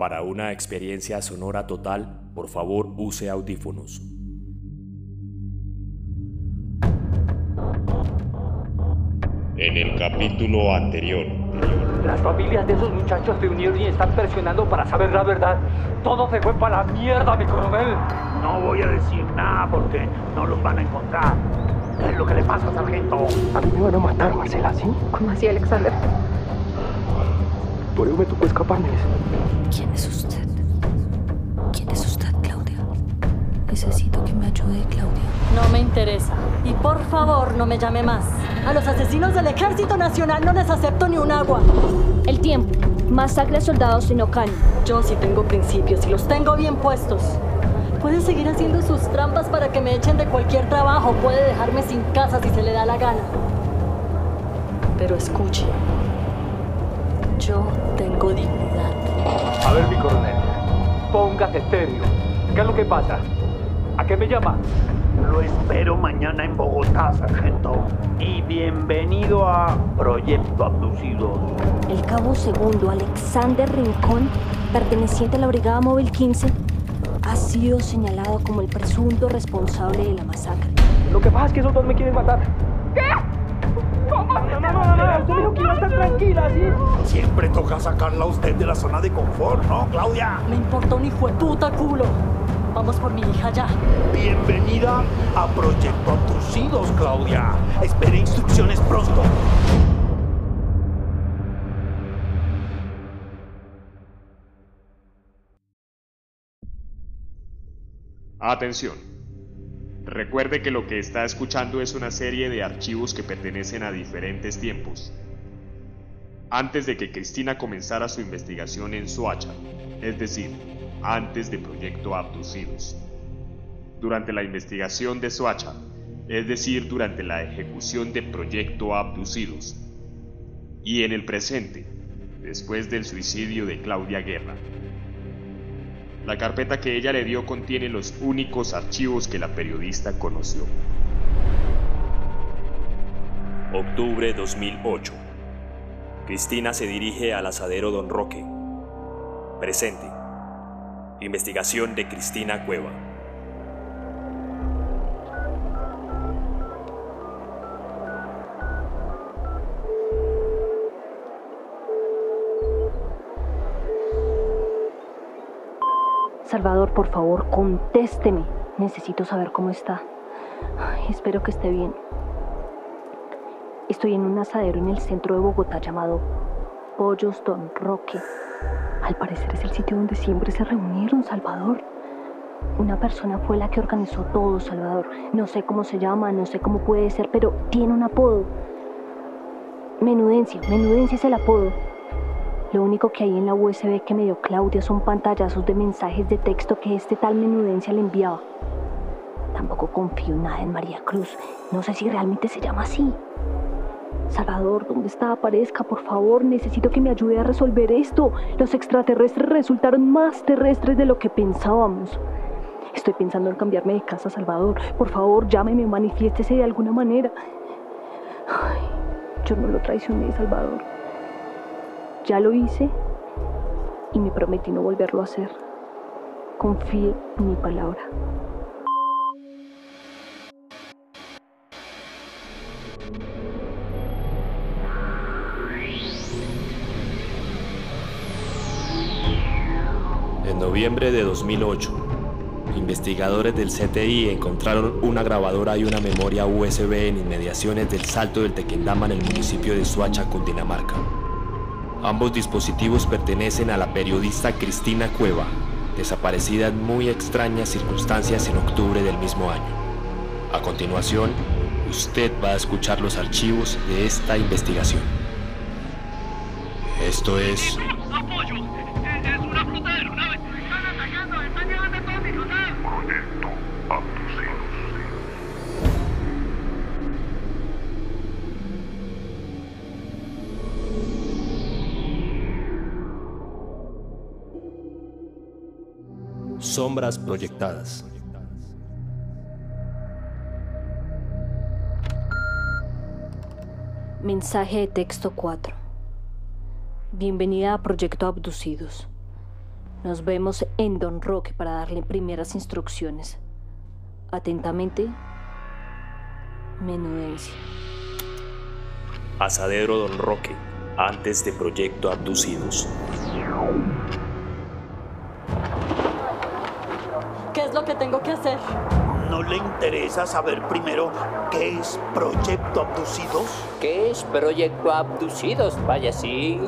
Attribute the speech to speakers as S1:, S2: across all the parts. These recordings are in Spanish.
S1: Para una experiencia sonora total, por favor use audífonos. En el capítulo anterior.
S2: Las familias de esos muchachos se unieron y están presionando para saber la verdad. Todo se fue para la mierda, mi coronel.
S3: No voy a decir nada porque no los van a encontrar. ¿Qué es lo que le pasa, sargento?
S2: A mí me van a matar, Marcela, ¿sí?
S4: ¿Cómo así, Alexander?
S2: Por eso me tocó escaparme.
S5: ¿Quién es usted? ¿Quién es usted, Claudia? Necesito que me ayude, Claudia.
S6: No me interesa. Y por favor, no me llame más. A los asesinos del Ejército Nacional no les acepto ni un agua.
S4: El tiempo. Masacre a soldados en Ocán.
S6: Yo sí tengo principios y los tengo bien puestos. Puede seguir haciendo sus trampas para que me echen de cualquier trabajo. Puede dejarme sin casa si se le da la gana. Pero escuche. Yo tengo dignidad.
S2: A ver, mi coronel. Póngase serio. ¿Qué es lo que pasa? ¿A qué me llama?
S3: Lo espero mañana en Bogotá, sargento. Y bienvenido a Proyecto Abducidos.
S4: El cabo segundo Alexander Rincón, perteneciente a la Brigada Móvil 15, ha sido señalado como el presunto responsable de la masacre.
S2: Lo que pasa es que esos dos me quieren matar.
S3: No, no, no, no, usted dijo que iba a estar tranquila, ¿sí? Siempre toca sacarla a usted de la zona de confort, ¿no, Claudia?
S6: Me importa un hijo de puta culo. Vamos por mi hija ya.
S3: Bienvenida a Proyecto Abducidos, Claudia. Espere instrucciones pronto.
S1: Atención. Recuerde que lo que está escuchando es una serie de archivos que pertenecen a diferentes tiempos. Antes de que Cristina comenzara su investigación en Soacha, es decir, antes de Proyecto Abducidos. Durante la investigación de Soacha, es decir, durante la ejecución de Proyecto Abducidos. Y en el presente, después del suicidio de Claudia Guerra. La carpeta que ella le dio contiene los únicos archivos que la periodista conoció. Octubre 2008. Cristina se dirige al asadero Don Roque. Presente. Investigación de Cristina Cueva.
S4: Salvador, por favor, contésteme. Necesito saber cómo está. Espero que esté bien. Estoy en un asadero en el centro de Bogotá llamado Pollos Don Roque. Al parecer es el sitio donde siempre se reunieron, Salvador. Una persona fue la que organizó todo, Salvador. No sé cómo se llama, no sé cómo puede ser, pero tiene un apodo. Menudencia, Menudencia es el apodo. Lo único que hay en la USB que me dio Claudia son pantallazos de mensajes de texto que este tal Menudencia le enviaba. Tampoco confío nada en María Cruz. No sé si realmente se llama así. Salvador, ¿dónde está? Aparezca, por favor. Necesito que me ayude a resolver esto. Los extraterrestres resultaron más terrestres de lo que pensábamos. Estoy pensando en cambiarme de casa, Salvador. Por favor, llámeme, manifiéstese de alguna manera. Ay, yo no lo traicioné, Salvador. Ya lo hice y me prometí no volverlo a hacer. Confíe en mi palabra.
S1: En noviembre de 2008, investigadores del CTI encontraron una grabadora y una memoria USB en inmediaciones del Salto del Tequendama en el municipio de Suacha, Cundinamarca. Ambos dispositivos pertenecen a la periodista Cristina Cueva, desaparecida en muy extrañas circunstancias en octubre del mismo año. A continuación, usted va a escuchar los archivos de esta investigación. Esto es Sombras proyectadas.
S4: Mensaje de texto 4. Bienvenida a Proyecto Abducidos. Nos vemos en Don Roque para darle primeras instrucciones. Atentamente, Menudencia.
S7: Asadero Don Roque, antes de Proyecto Abducidos.
S6: ¿Qué es lo que tengo que hacer?
S3: ¿No le interesa saber primero qué es Proyecto Abducidos?
S2: ¿Qué es Proyecto Abducidos? Vaya, sí.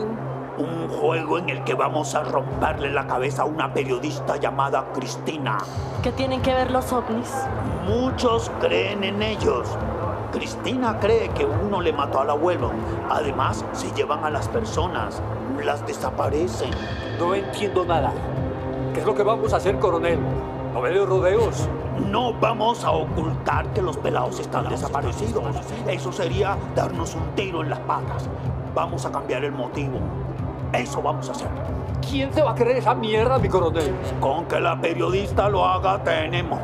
S3: Un juego en el que vamos a romperle la cabeza a una periodista llamada Cristina.
S6: ¿Qué tienen que ver los ovnis?
S3: Muchos creen en ellos. Cristina cree que uno le mató al abuelo. Además, se llevan a las personas, las desaparecen.
S2: No entiendo nada. ¿Qué es lo que vamos a hacer, coronel? ¿No me dio rodeos?
S3: No vamos a ocultar que los pelados están desaparecidos. Eso sería darnos un tiro en las patas. Vamos a cambiar el motivo. Eso vamos a hacer.
S2: ¿Quién se va a creer esa mierda, mi coronel?
S3: Con que la periodista lo haga, tenemos.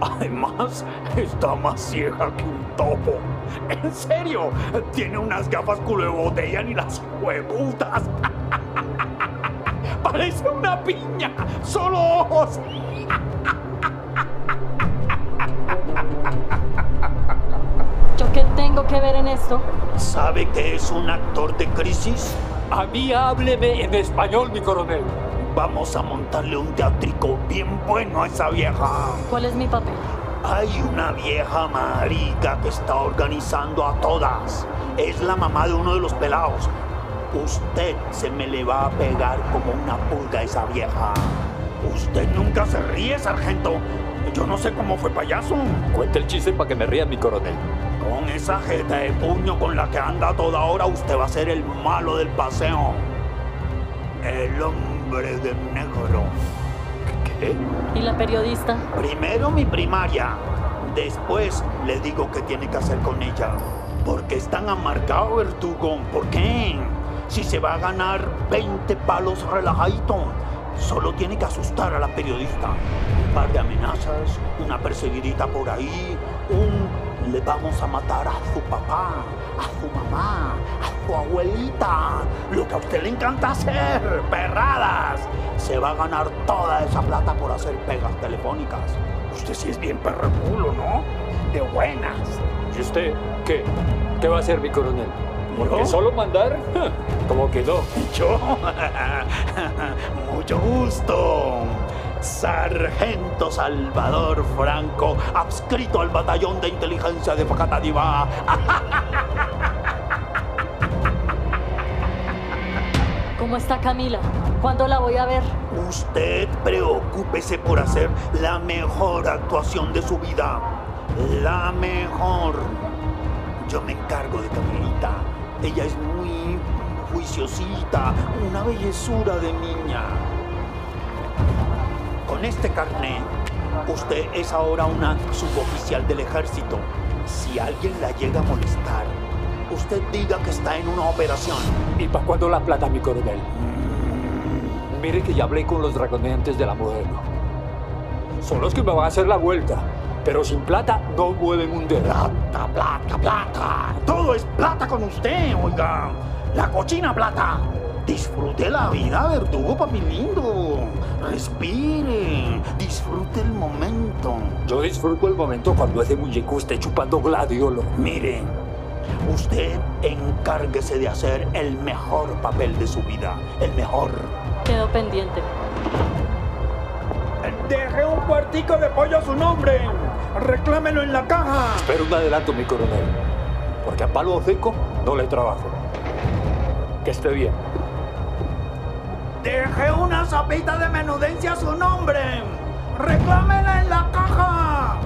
S3: Además, está más ciega que un topo. En serio, tiene unas gafas culo de botella ni las huevutas. Parece una piña, solo ojos.
S6: ¿Yo qué tengo que ver en esto?
S3: ¿Sabe que es un actor de crisis?
S2: A mí hábleme en español, mi coronel.
S3: Vamos a montarle un teatrico bien bueno a esa vieja.
S6: ¿Cuál es mi papel?
S3: Hay una vieja marica que está organizando a todas. Es la mamá de uno de los pelados. Usted se me le va a pegar como una pulga a esa vieja. Usted nunca se ríe, sargento. Yo no sé cómo fue payaso.
S2: Cuente el chiste para que me ría, mi coronel.
S3: Con esa jeta de puño con la que anda toda hora, usted va a ser el malo del paseo. El hombre de negro.
S2: ¿Qué?
S6: ¿Y la periodista?
S3: Primero mi primaria. Después le digo qué tiene que hacer con ella. Porque es tan amargado, Verdugo. ¿Por qué? Si se va a ganar 20 palos relajadito, solo tiene que asustar a la periodista. Un par de amenazas, una perseguidita por ahí, un le vamos a matar a su papá, a su mamá, a su abuelita. Lo que a usted le encanta hacer, perradas. Se va a ganar toda esa plata por hacer pegas telefónicas. Usted sí es bien perrepulo, ¿no? De buenas.
S2: ¿Y usted qué? ¿Qué va a hacer, mi coronel? Porque solo mandar, como que no.
S3: Yo, mucho gusto. Sargento Salvador Franco, adscrito al batallón de inteligencia de Facatativá.
S6: ¿Cómo está Camila? ¿Cuándo la voy a ver?
S3: Usted preocúpese por hacer la mejor actuación de su vida. La mejor. Yo me encargo de Camilita. Ella es muy juiciosita, una bellezura de niña. Con este carné, usted es ahora una suboficial del ejército. Si alguien la llega a molestar, usted diga que está en una operación.
S2: ¿Y para cuándo la plata, mi coronel? Mire que ya hablé con los dragoneantes de la modelo. Son los que me van a hacer la vuelta. Pero sin plata no mueven un dedo.
S3: Plata, plata, plata. Todo es plata con usted, oiga. La cochina plata. Disfrute la vida, verdugo, papi lindo. Respire. Disfrute el momento.
S2: Yo disfruto el momento cuando ese muñeco esté chupando gladiolo.
S3: Mire, usted encárguese de hacer el mejor papel de su vida. El mejor.
S6: Quedo pendiente.
S3: Deje un cuartico de pollo a su nombre. Reclámelo en la caja.
S2: Pero un adelanto, mi coronel. Porque a palo seco no le trabajo. Que esté bien.
S3: Deje una sopita de menudencia a su nombre. Reclámela en la caja.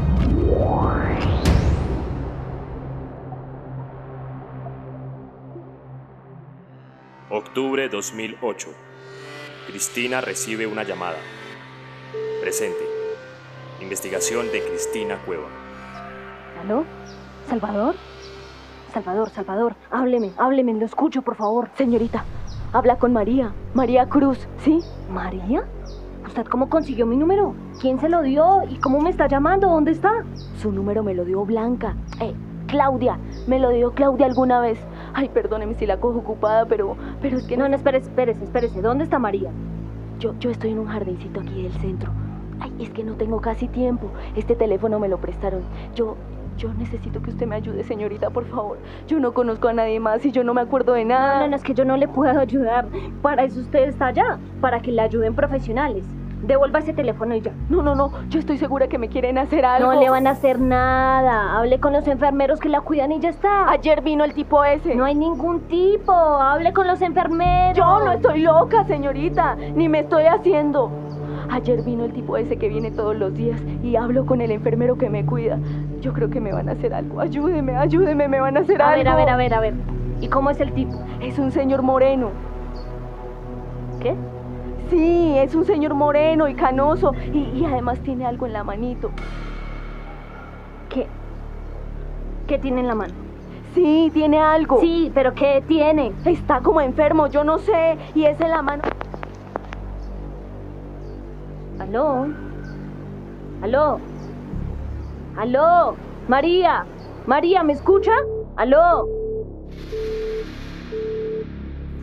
S7: Octubre 2008. Cristina recibe una llamada. Presente. Investigación de Cristina Cueva.
S4: ¿Aló? ¿Salvador? Salvador, Salvador, hábleme, hábleme, lo escucho, por favor. Señorita, habla con María, María Cruz, ¿sí? ¿María? ¿Usted cómo consiguió mi número? ¿Quién se lo dio? ¿Y cómo me está llamando? ¿Dónde está? Su número me lo dio Blanca. Eh, Claudia, me lo dio Claudia alguna vez. Ay, perdóneme si la cojo ocupada, pero, pero es que no, no, espérese, espérese, espérese. ¿Dónde está María?
S8: Yo, yo estoy en un jardincito aquí del centro. Ay, es que no tengo casi tiempo. Este teléfono me lo prestaron. Yo, yo necesito que usted me ayude, señorita, por favor. Yo no conozco a nadie más y yo no me acuerdo de nada.
S4: No, no, no, es que yo no le puedo ayudar. Para eso usted está allá, para que le ayuden profesionales. Devuelva ese teléfono y ya.
S8: No, no, no. Yo estoy segura que me quieren hacer algo.
S4: No le van a hacer nada. Hable con los enfermeros que la cuidan y ya está.
S8: Ayer vino el tipo ese.
S4: No hay ningún tipo. Hable con los enfermeros.
S8: Yo no estoy loca, señorita. Ni me estoy haciendo. Ayer vino el tipo ese que viene todos los días y hablo con el enfermero que me cuida. Yo creo que me van a hacer algo. Ayúdeme, ayúdeme, me van a hacer
S4: a
S8: algo.
S4: A ver, a ver, a ver, a ver. ¿Y cómo es el tipo?
S8: Es un señor moreno.
S4: ¿Qué?
S8: Sí, es un señor moreno y canoso y, y además tiene algo en la manito.
S4: ¿Qué? ¿Qué tiene en la mano?
S8: Sí, tiene algo.
S4: Sí, pero ¿qué tiene?
S8: Está como enfermo, yo no sé. Y es en la mano.
S4: ¿Aló? ¿Aló? ¿Aló? María. María, ¿me escucha? ¿Aló?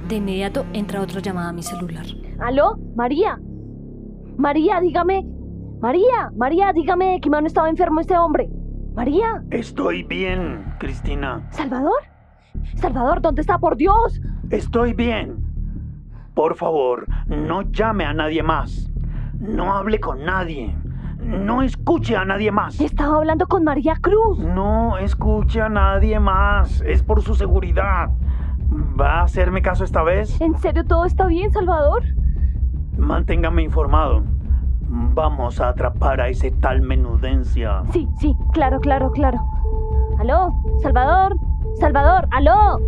S9: De inmediato entra otra llamada a mi celular.
S4: ¿Aló? María. María, dígame. María, María, dígame que me han estado enfermo este hombre. María.
S3: Estoy bien, Cristina.
S4: ¿Salvador? Salvador, ¿dónde está? Por Dios.
S3: Estoy bien. Por favor, no llame a nadie más. No hable con nadie. No escuche a nadie más.
S4: Estaba hablando con María Cruz.
S3: No escuche a nadie más. Es por su seguridad. ¿Va a hacerme caso esta vez?
S4: ¿En serio todo está bien, Salvador?
S3: Manténgame informado. Vamos a atrapar a ese tal menudencia.
S4: Sí, sí, claro, claro, claro. ¿Aló? ¿Salvador? ¿Salvador? ¿Aló?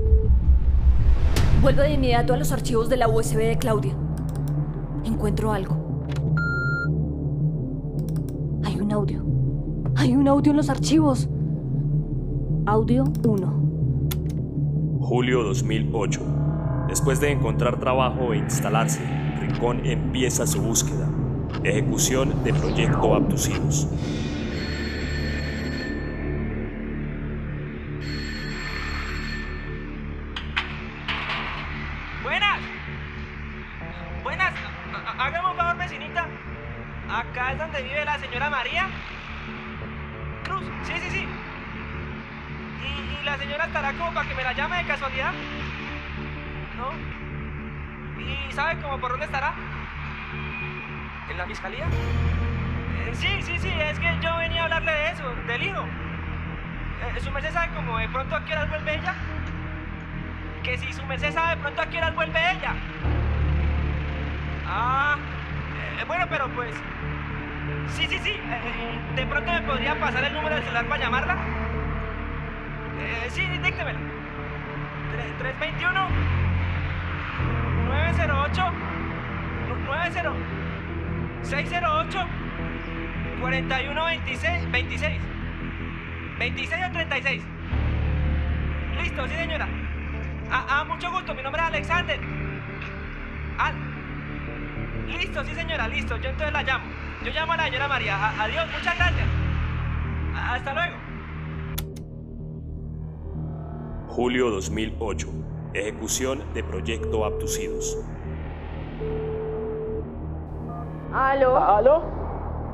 S9: Vuelvo de inmediato a los archivos de la USB de Claudia. Encuentro algo. Un audio. Hay un audio en los archivos. Audio 1.
S7: Julio 2008. Después de encontrar trabajo e instalarse, Rincón empieza su búsqueda. Ejecución de Proyecto Abducidos.
S10: Pasar el número del celular para llamarla. Eh, sí, díctemelo. Tre- 321 908 90 608 4126 26 26 o 36 Listo, sí señora. Ah, ah, mucho gusto, mi nombre es Alexander. Ah, listo, sí señora, listo, yo entonces la llamo. Yo llamo a la señora María, A- adiós, muchas gracias Hasta luego
S7: Julio 2008. Ejecución de Proyecto Abducidos.
S8: ¿Aló?
S11: ¿Aló?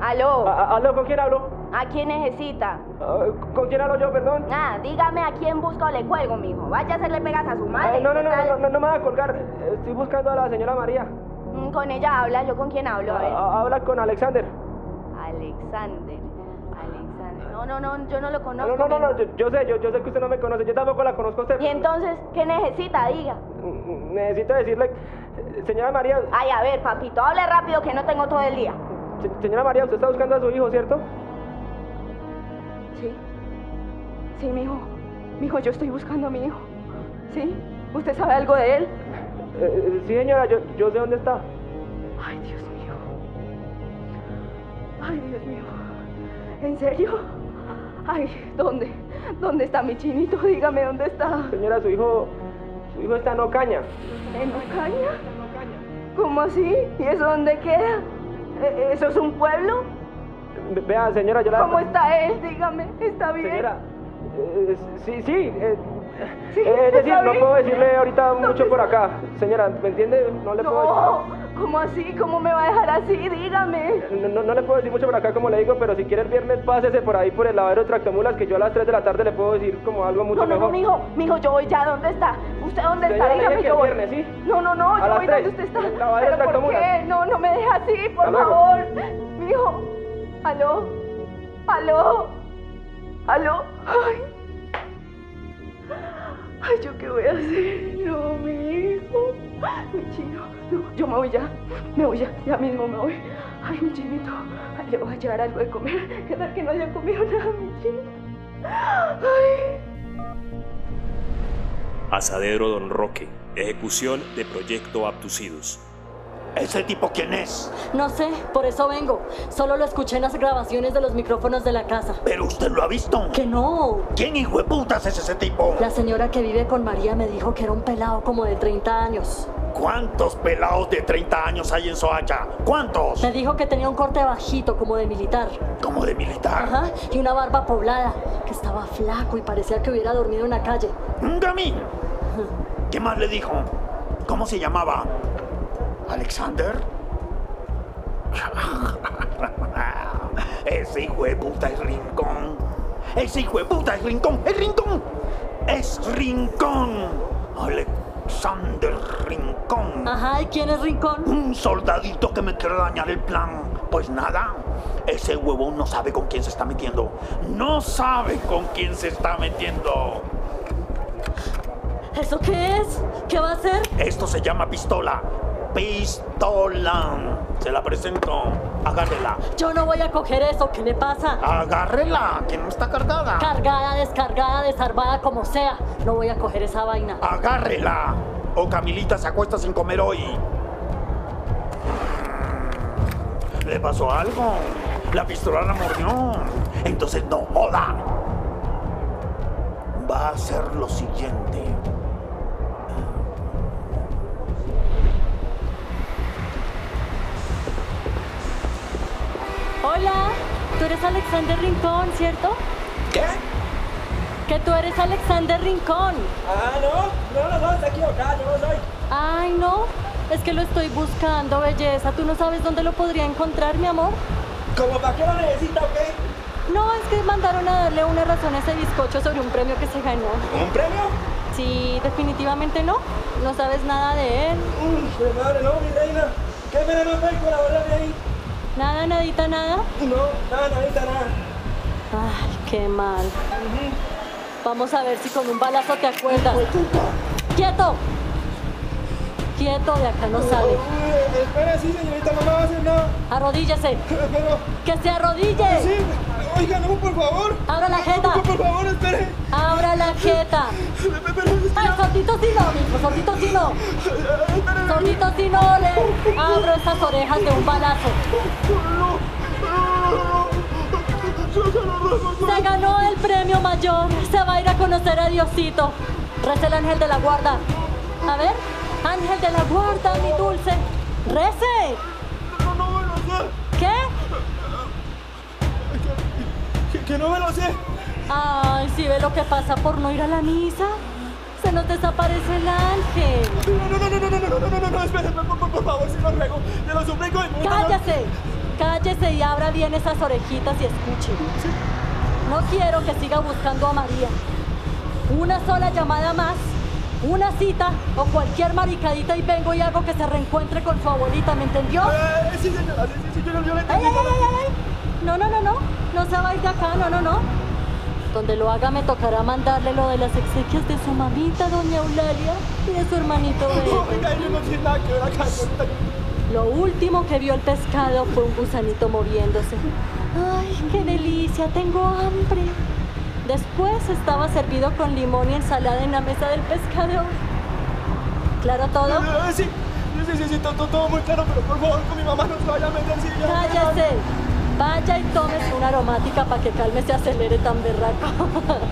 S8: ¿Aló?
S11: A- ¿Aló? ¿Con quién hablo?
S8: ¿A quién necesita?
S11: Ah, ¿Con quién hablo yo, perdón?
S8: Ah, dígame a quién busco o le cuelgo, mijo. Vaya a hacerle pegas a su madre.
S11: Ah, no, no, no, no, no, no me va a colgar. Estoy buscando a la señora María.
S8: Mm, Con ella habla, ¿yo con quién hablo? A ver.
S11: Ah, Habla con Alexander.
S8: Alexander. No, no, no, yo no lo
S11: No,
S8: conozco.
S11: no, no, no,
S8: mijo.
S11: yo, yo sé, yo, yo sé que usted no me conoce, yo tampoco la conozco a usted.
S8: ¿Y entonces qué necesita? Diga.
S11: Mm, Necesito decirle, señora María,
S8: Ay, a ver, papito, hable rápido que no tengo todo el día.
S11: se- señora María, usted está buscando a su hijo, ¿cierto?
S8: Sí. Sí, mijo. Mijo, yo estoy buscando a mi hijo. ¿Sí? ¿Usted sabe algo de él?
S11: Eh, eh, sí, señora, yo, yo sé dónde está.
S8: Ay, Dios mío. Ay, Dios mío. ¿En serio? Ay, ¿dónde? ¿Dónde está mi chinito? Dígame dónde está.
S11: Señora, su hijo, su hijo está en Ocaña.
S8: ¿En Ocaña? ¿Cómo así? ¿Y eso dónde queda? ¿E- ¿Eso es un pueblo?
S11: Ve- Vea, señora, yo la...
S8: ¿Cómo está él? Dígame, ¿está bien?
S11: Señora, eh, sí, sí, eh, Eh, es decir, no puedo decirle ahorita mucho por acá. Señora, ¿me entiende? No le puedo
S8: No, ¿cómo así? ¿Cómo me va a dejar así? Dígame.
S11: No, no, no le puedo decir mucho por acá como le digo, pero si quiere el viernes pásese por ahí por el lavadero de tractomulas que yo a las 3 de la tarde le puedo decir como algo mucho
S8: No, no, no,
S11: mejor.
S8: mijo, mijo, yo voy ya, ¿dónde está? ¿Usted dónde está?
S11: Señora,
S8: Dígame, yo
S11: el
S8: voy.
S11: viernes, ¿sí?
S8: No, no, no,
S11: A
S8: yo voy
S11: tres.
S8: donde usted está.
S11: La vadera
S8: ¿Pero por qué? No, no me deje así, por
S11: Hasta luego.
S8: favor. Mijo, aló, aló, aló. Ay. Ay, ¿yo qué voy a hacer? No, mi hijo, mi chino. No, yo me voy ya, me voy ya, ya mismo me voy. Ay, mi chinito, ay, le voy a llevar algo de comer. ¿Qué tal que no haya comido nada, mi chino? Ay.
S7: Asadero Don Roque. Ejecución de Proyecto Abducidos.
S3: ¿Ese tipo quién es?
S6: No sé, por eso vengo. Solo lo escuché en las grabaciones de los micrófonos de la casa.
S3: ¿Pero usted lo ha visto?
S6: Que no.
S3: ¿Quién hijo de putas es ese tipo?
S6: La señora que vive con María me dijo que era un pelado como de 30 años.
S3: ¿Cuántos pelados de 30 años hay en Soacha? ¿Cuántos?
S6: Me dijo que tenía un corte bajito como de militar.
S3: Como de militar.
S6: Ajá, y una barba poblada, que estaba flaco y parecía que hubiera dormido en la calle.
S3: Gami. ¿Qué más le dijo? ¿Cómo se llamaba? ¿Alexander? Ese hijo de puta es Rincón. Ese hijo de puta es Rincón. ¡Es Rincón! ¡Es Rincón! Alexander Rincón.
S6: Ajá, ¿y quién es Rincón?
S3: Un soldadito que me quiere dañar el plan. Pues nada, ese huevón no sabe con quién se está metiendo. No sabe con quién se está metiendo.
S6: ¿Eso qué es? ¿Qué va a hacer?
S3: Esto se llama pistola. Pistola. Se la presento. Agárrela.
S6: Yo no voy a coger eso, ¿qué le pasa?
S3: Agárrela, que no está cargada.
S6: Cargada, descargada, desarmada, como sea. No voy a coger esa vaina.
S3: Agárrela. O Camilita se acuesta sin comer hoy. ¿Le pasó algo? La pistola la mordió. Entonces no joda. Va a ser lo siguiente.
S6: Hola, tú eres Alexander Rincón, ¿cierto?
S11: ¿Qué?
S6: Que tú eres Alexander Rincón.
S11: Ah, no, no, no, no, está equivocada, yo no soy.
S6: Ay, no. Es que lo estoy buscando, belleza. ¿Tú no sabes dónde lo podría encontrar, mi amor?
S11: ¿Cómo para qué lo necesita o qué?
S6: No, es que mandaron a darle una razón a ese bizcocho sobre un premio que se ganó.
S11: ¿Un premio?
S6: Sí, definitivamente no. No sabes nada de él.
S11: Uy, madre, no, mi reina. ¿Qué me no puede colaborar ahí?
S6: Nada, nadita, nada.
S11: No, nada, nadita, nada.
S6: Ay, qué mal. Vamos a ver si con un balazo te acuerdas. ¡Quieto! Quieto, de acá no sale.
S11: Espera, sí, señorita, no me va a hacer nada.
S6: Arrodíllese.
S11: Pero,
S6: ¡Que se arrodille!
S11: sí, oiga, no, por favor.
S6: ¡Abra la jeta!
S11: Por favor, espere.
S6: ¡Abra la jeta! ¡Ay, sordito sí no, mijo! ¡Sordito sí no! ¡Sordito sí no! Le abro esas orejas de un balazo. Se ganó el premio mayor. Se va a ir a conocer a Diosito. Reza el ángel de la guarda. A ver, ángel de la guarda, mi dulce. ¡Rece!
S11: Que, no me lo sé.
S6: Ay, si ve lo que pasa por no ir a la misa. Se nos desaparece el ángel.
S11: No, no, no, no, no, no, no, no, no, no, no, por, por, por favor, si lo ruego, te lo suplico. y-
S6: Cállese, cállese y abra bien esas orejitas y escuche. No quiero que siga buscando a María. Una sola llamada más, una cita o cualquier maricadita y vengo y hago que se reencuentre con su abuelita, ¿me entendió?
S11: Eh, sí, señora, sí, sí, sí, yo, le
S6: ¡Ay,
S11: entendí.
S6: ay, ay, ay, ay! No, no, no, no, no se va a ir de acá, no, no, no. Donde lo haga me tocará mandarle lo de las exequias de su mamita, doña Eulalia, y de su hermanito
S11: No,
S6: Bebe.
S11: Oiga, yo no tiene nada que ver acá, señorita.
S6: Lo último que vio el pescado fue un gusanito moviéndose. ¡Ay, qué delicia! Tengo hambre. Después estaba servido con limón y ensalada en la mesa del pescador. ¿Claro todo?
S11: Sí, sí, sí, sí, todo, todo muy claro, pero por favor, con mi mamá no se vaya a meter.
S6: ¡Cállese! Vaya y tómese una aromática para que Calme se acelere tan berraco.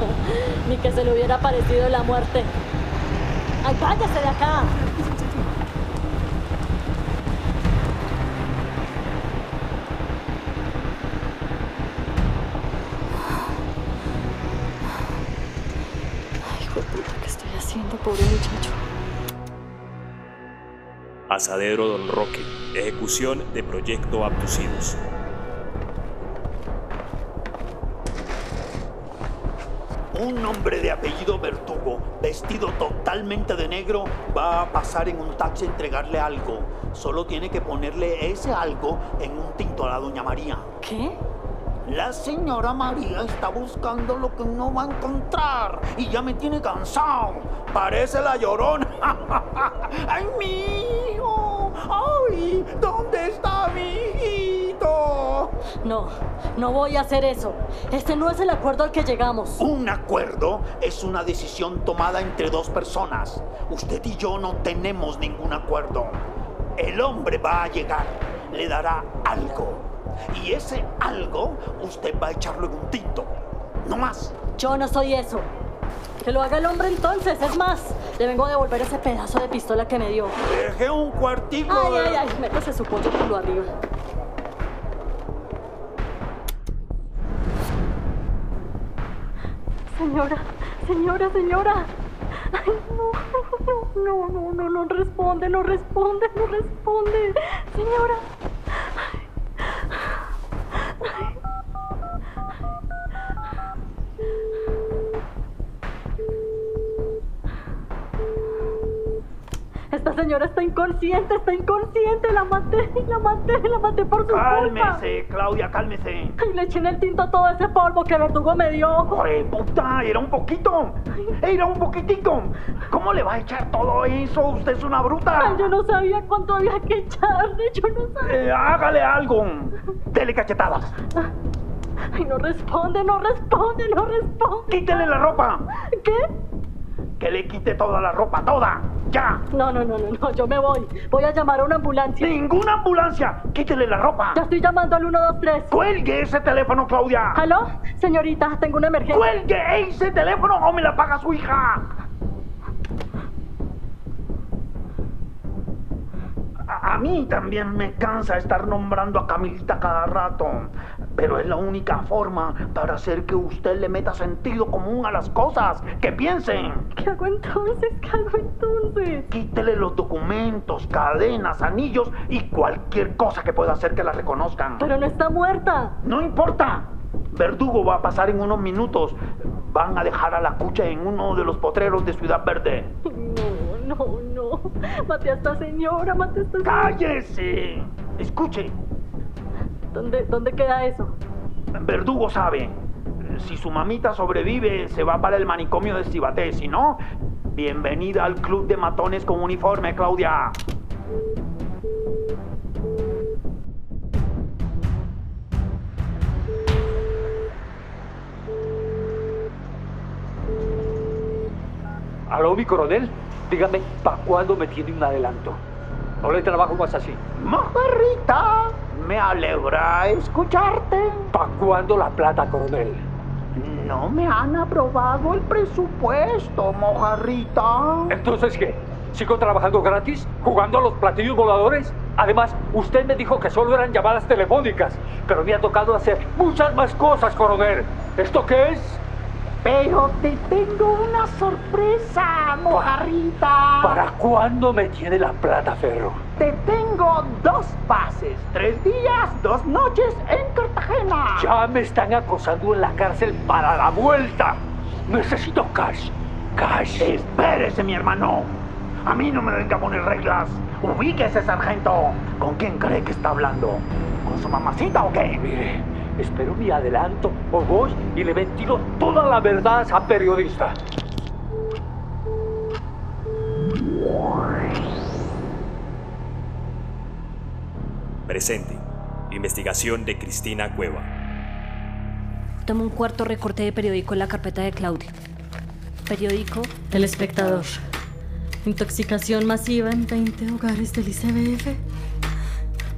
S6: Ni que se le hubiera parecido la muerte. ¡Ay, váyase de acá! pobre muchacho.
S7: Asadero Don Roque. Ejecución de Proyecto Abducidos.
S3: Un hombre de apellido Vertugo, vestido totalmente de negro, va a pasar en un taxi a entregarle algo. Solo tiene que ponerle ese algo en un tinto a la doña María.
S6: ¿Qué?
S3: La señora María está buscando lo que no va a encontrar y ya me tiene cansado. Parece la llorona. ¡Ay, mi hijo! ¡Ay! ¿Dónde está mi hijito?
S6: No, no voy a hacer eso. Este no es el acuerdo al que llegamos.
S3: Un acuerdo es una decisión tomada entre dos personas. Usted y yo no tenemos ningún acuerdo. El hombre va a llegar, le dará algo. Y ese algo usted va a echarlo en un tinto. No más.
S6: Yo no soy eso. Que lo haga el hombre entonces. Es más, le vengo a devolver ese pedazo de pistola que me dio.
S3: Deje un cuartico.
S6: Ay,
S3: de-
S6: ay, ay, métase su pollo culo arriba. Señora, señora, señora. Ay, no, no, no, no, no responde, no responde, no responde. Señora. Inconsciente, está inconsciente. La maté, la maté, la maté por su culpa.
S3: Cálmese, Claudia, cálmese.
S6: Ay, le eché en el tinto todo ese polvo que Verdugo me dio.
S3: ¡Joder, puta! Era un poquito. Era un poquitico. ¿Cómo le va a echar todo eso? Usted es una bruta.
S6: Ay, yo no sabía cuánto había que echarle, yo no sabía.
S3: Eh, hágale algo. Dele cachetadas.
S6: Ay, no responde, no responde, no responde.
S3: Quítele la ropa.
S6: ¿Qué?
S3: Que le quite toda la ropa, toda. ¡Ya!
S6: No, no, no, no, no, yo me voy. Voy a llamar a una ambulancia.
S3: ¡Ninguna ambulancia! ¡Quítele la ropa!
S6: Ya estoy llamando al 123.
S3: ¡Cuelgue ese teléfono, Claudia!
S6: ¿Aló? Señorita, tengo una emergencia.
S3: ¡Cuelgue ese teléfono o me la paga su hija! A, a mí también me cansa estar nombrando a Camilita cada rato, pero es la única forma para hacer que usted le meta sentido común a las cosas. ¡Que piensen!
S6: ¿Qué hago entonces? ¿Qué hago entonces?
S3: Quítele los documentos, cadenas, anillos y cualquier cosa que pueda hacer que la reconozcan.
S6: Pero no está muerta.
S3: No importa. Verdugo va a pasar en unos minutos. Van a dejar a la cucha en uno de los potreros de Ciudad Verde.
S6: No, no, no. Maté a esta señora, maté a esta señora.
S3: ¡Cállese! Escuche,
S6: ¿Dónde, ¿Dónde queda eso?
S3: Verdugo sabe. Si su mamita sobrevive, se va para el manicomio de Cibaté. Si no, bienvenida al club de matones con uniforme, Claudia.
S2: Aló, mi coronel. Dígame, ¿para cuándo me tiene un adelanto? No le trabajo más así.
S3: Mojarrita, me alegra escucharte.
S2: ¿Para cuándo la plata, coronel?
S3: No me han aprobado el presupuesto, mojarrita.
S2: Entonces, ¿qué? ¿Sigo trabajando gratis? ¿Jugando a los platillos voladores? Además, usted me dijo que solo eran llamadas telefónicas, pero me ha tocado hacer muchas más cosas, coronel. ¿Esto qué es?
S3: Pero te tengo una sorpresa, mojarrita.
S2: ¿Para cuándo me tiene la plata, Ferro?
S3: Te tengo dos pases, tres días, dos noches en Cartagena.
S2: Ya me están acosando en la cárcel para la vuelta. Necesito cash. Cash.
S3: Espérese, mi hermano. A mí no me venga a poner reglas. Ubíquese, sargento. ¿Con quién cree que está hablando? ¿Con su mamacita o qué?
S2: Mire, espero mi adelanto o voy y le ventilo toda la verdad a esa periodista.
S7: Presente. Investigación de Cristina Cueva.
S5: Tomo un cuarto recorte de periódico en la carpeta de Claudia. Periódico
S6: El espectador. Intoxicación masiva en 20 hogares del ICBF.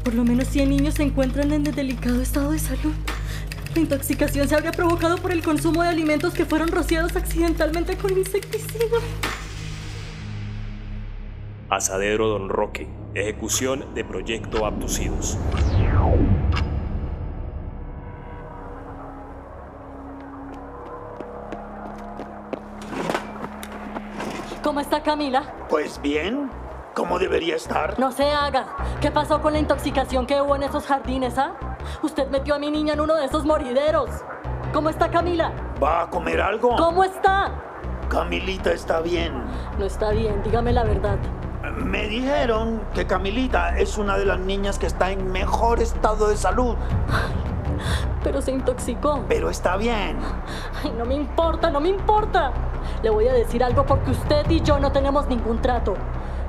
S6: Por lo menos 100 niños se encuentran en delicado estado de salud. La intoxicación se habría provocado por el consumo de alimentos que fueron rociados accidentalmente con insecticida.
S7: Asadero Don Roque. Ejecución de Proyecto Abducidos.
S6: ¿Cómo está Camila?
S3: Pues bien, como debería estar.
S6: No se haga. ¿Qué pasó con la intoxicación que hubo en esos jardines, ah? Usted metió a mi niña en uno de esos morideros. ¿Cómo está Camila?
S3: ¿Va a comer algo?
S6: ¿Cómo está?
S3: Camilita está bien.
S6: No está bien, dígame la verdad.
S3: Me dijeron que Camilita es una de las niñas que está en mejor estado de salud.
S6: Pero se intoxicó.
S3: Pero está bien.
S6: Ay, no me importa, no me importa. Le voy a decir algo porque usted y yo no tenemos ningún trato.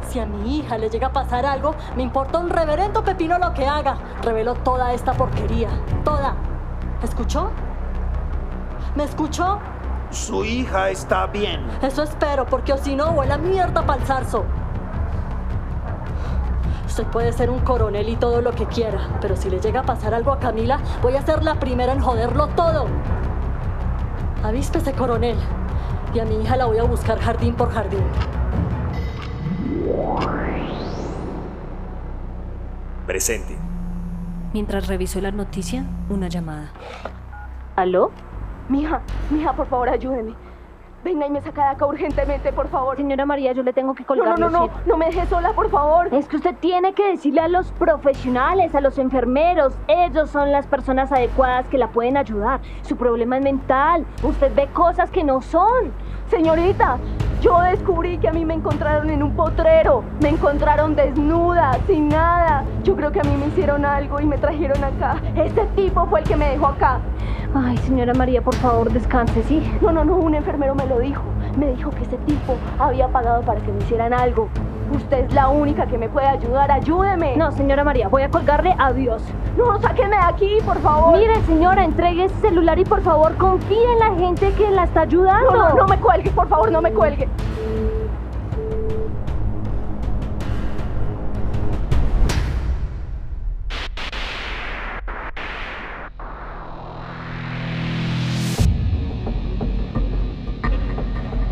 S6: Si a mi hija le llega a pasar algo, me importa un reverendo pepino lo que haga. Revelo toda esta porquería. Toda. ¿Escuchó? ¿Me escuchó?
S3: Su hija está bien.
S6: Eso espero, porque o si no, huele a mierda pa'l zarzo. Usted puede ser un coronel y todo lo que quiera, pero si le llega a pasar algo a Camila, voy a ser la primera en joderlo todo. Avíspese, coronel. Y a mi hija la voy a buscar jardín por jardín.
S1: Presente.
S12: Mientras revisó la noticia, una llamada.
S8: ¿Aló? Mija, mija, por favor, ayúdeme. Venga y me saca de acá urgentemente, por favor.
S4: Señora María, yo le tengo que colgar.
S8: No, no, no, no, no me deje sola, por favor.
S4: Es que usted tiene que decirle a los profesionales, a los enfermeros. Ellos son las personas adecuadas que la pueden ayudar. Su problema es mental. Usted ve cosas que no son.
S8: Señorita, yo descubrí que a mí me encontraron en un potrero. Me encontraron desnuda, sin nada. Yo creo que a mí me hicieron algo y me trajeron acá. Este tipo fue el que me dejó acá.
S4: Ay, señora María, por favor, descanse, ¿sí?
S8: No, no, no, un enfermero me lo dijo. Me dijo que ese tipo había pagado para que me hicieran algo. Usted es la única que me puede ayudar, ayúdeme.
S4: No, señora María, voy a colgarle adiós.
S8: No, sáqueme de aquí, por favor.
S4: Mire, señora, entregue ese celular y por favor confíe en la gente que la está ayudando.
S8: No, no, no me cuelgue, por favor, no me cuelgue.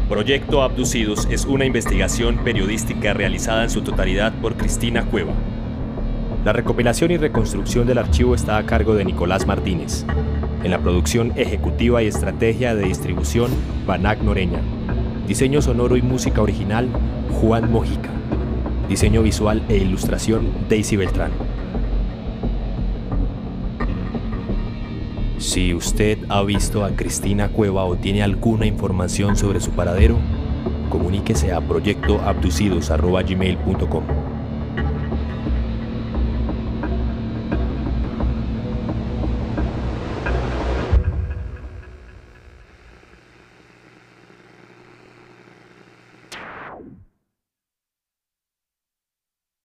S1: Proyecto Abducidos es una investigación periodística realizada en su totalidad por Cristina Cueva. La recopilación y reconstrucción del archivo está a cargo de Nicolás Martínez. En la producción ejecutiva y estrategia de distribución, Banac Noreña. Diseño sonoro y música original, Juan Mojica. Diseño visual e ilustración, Daisy Beltrán. Si usted ha visto a Cristina Cueva o tiene alguna información sobre su paradero, comuníquese a proyectoabducidos.gmail.com.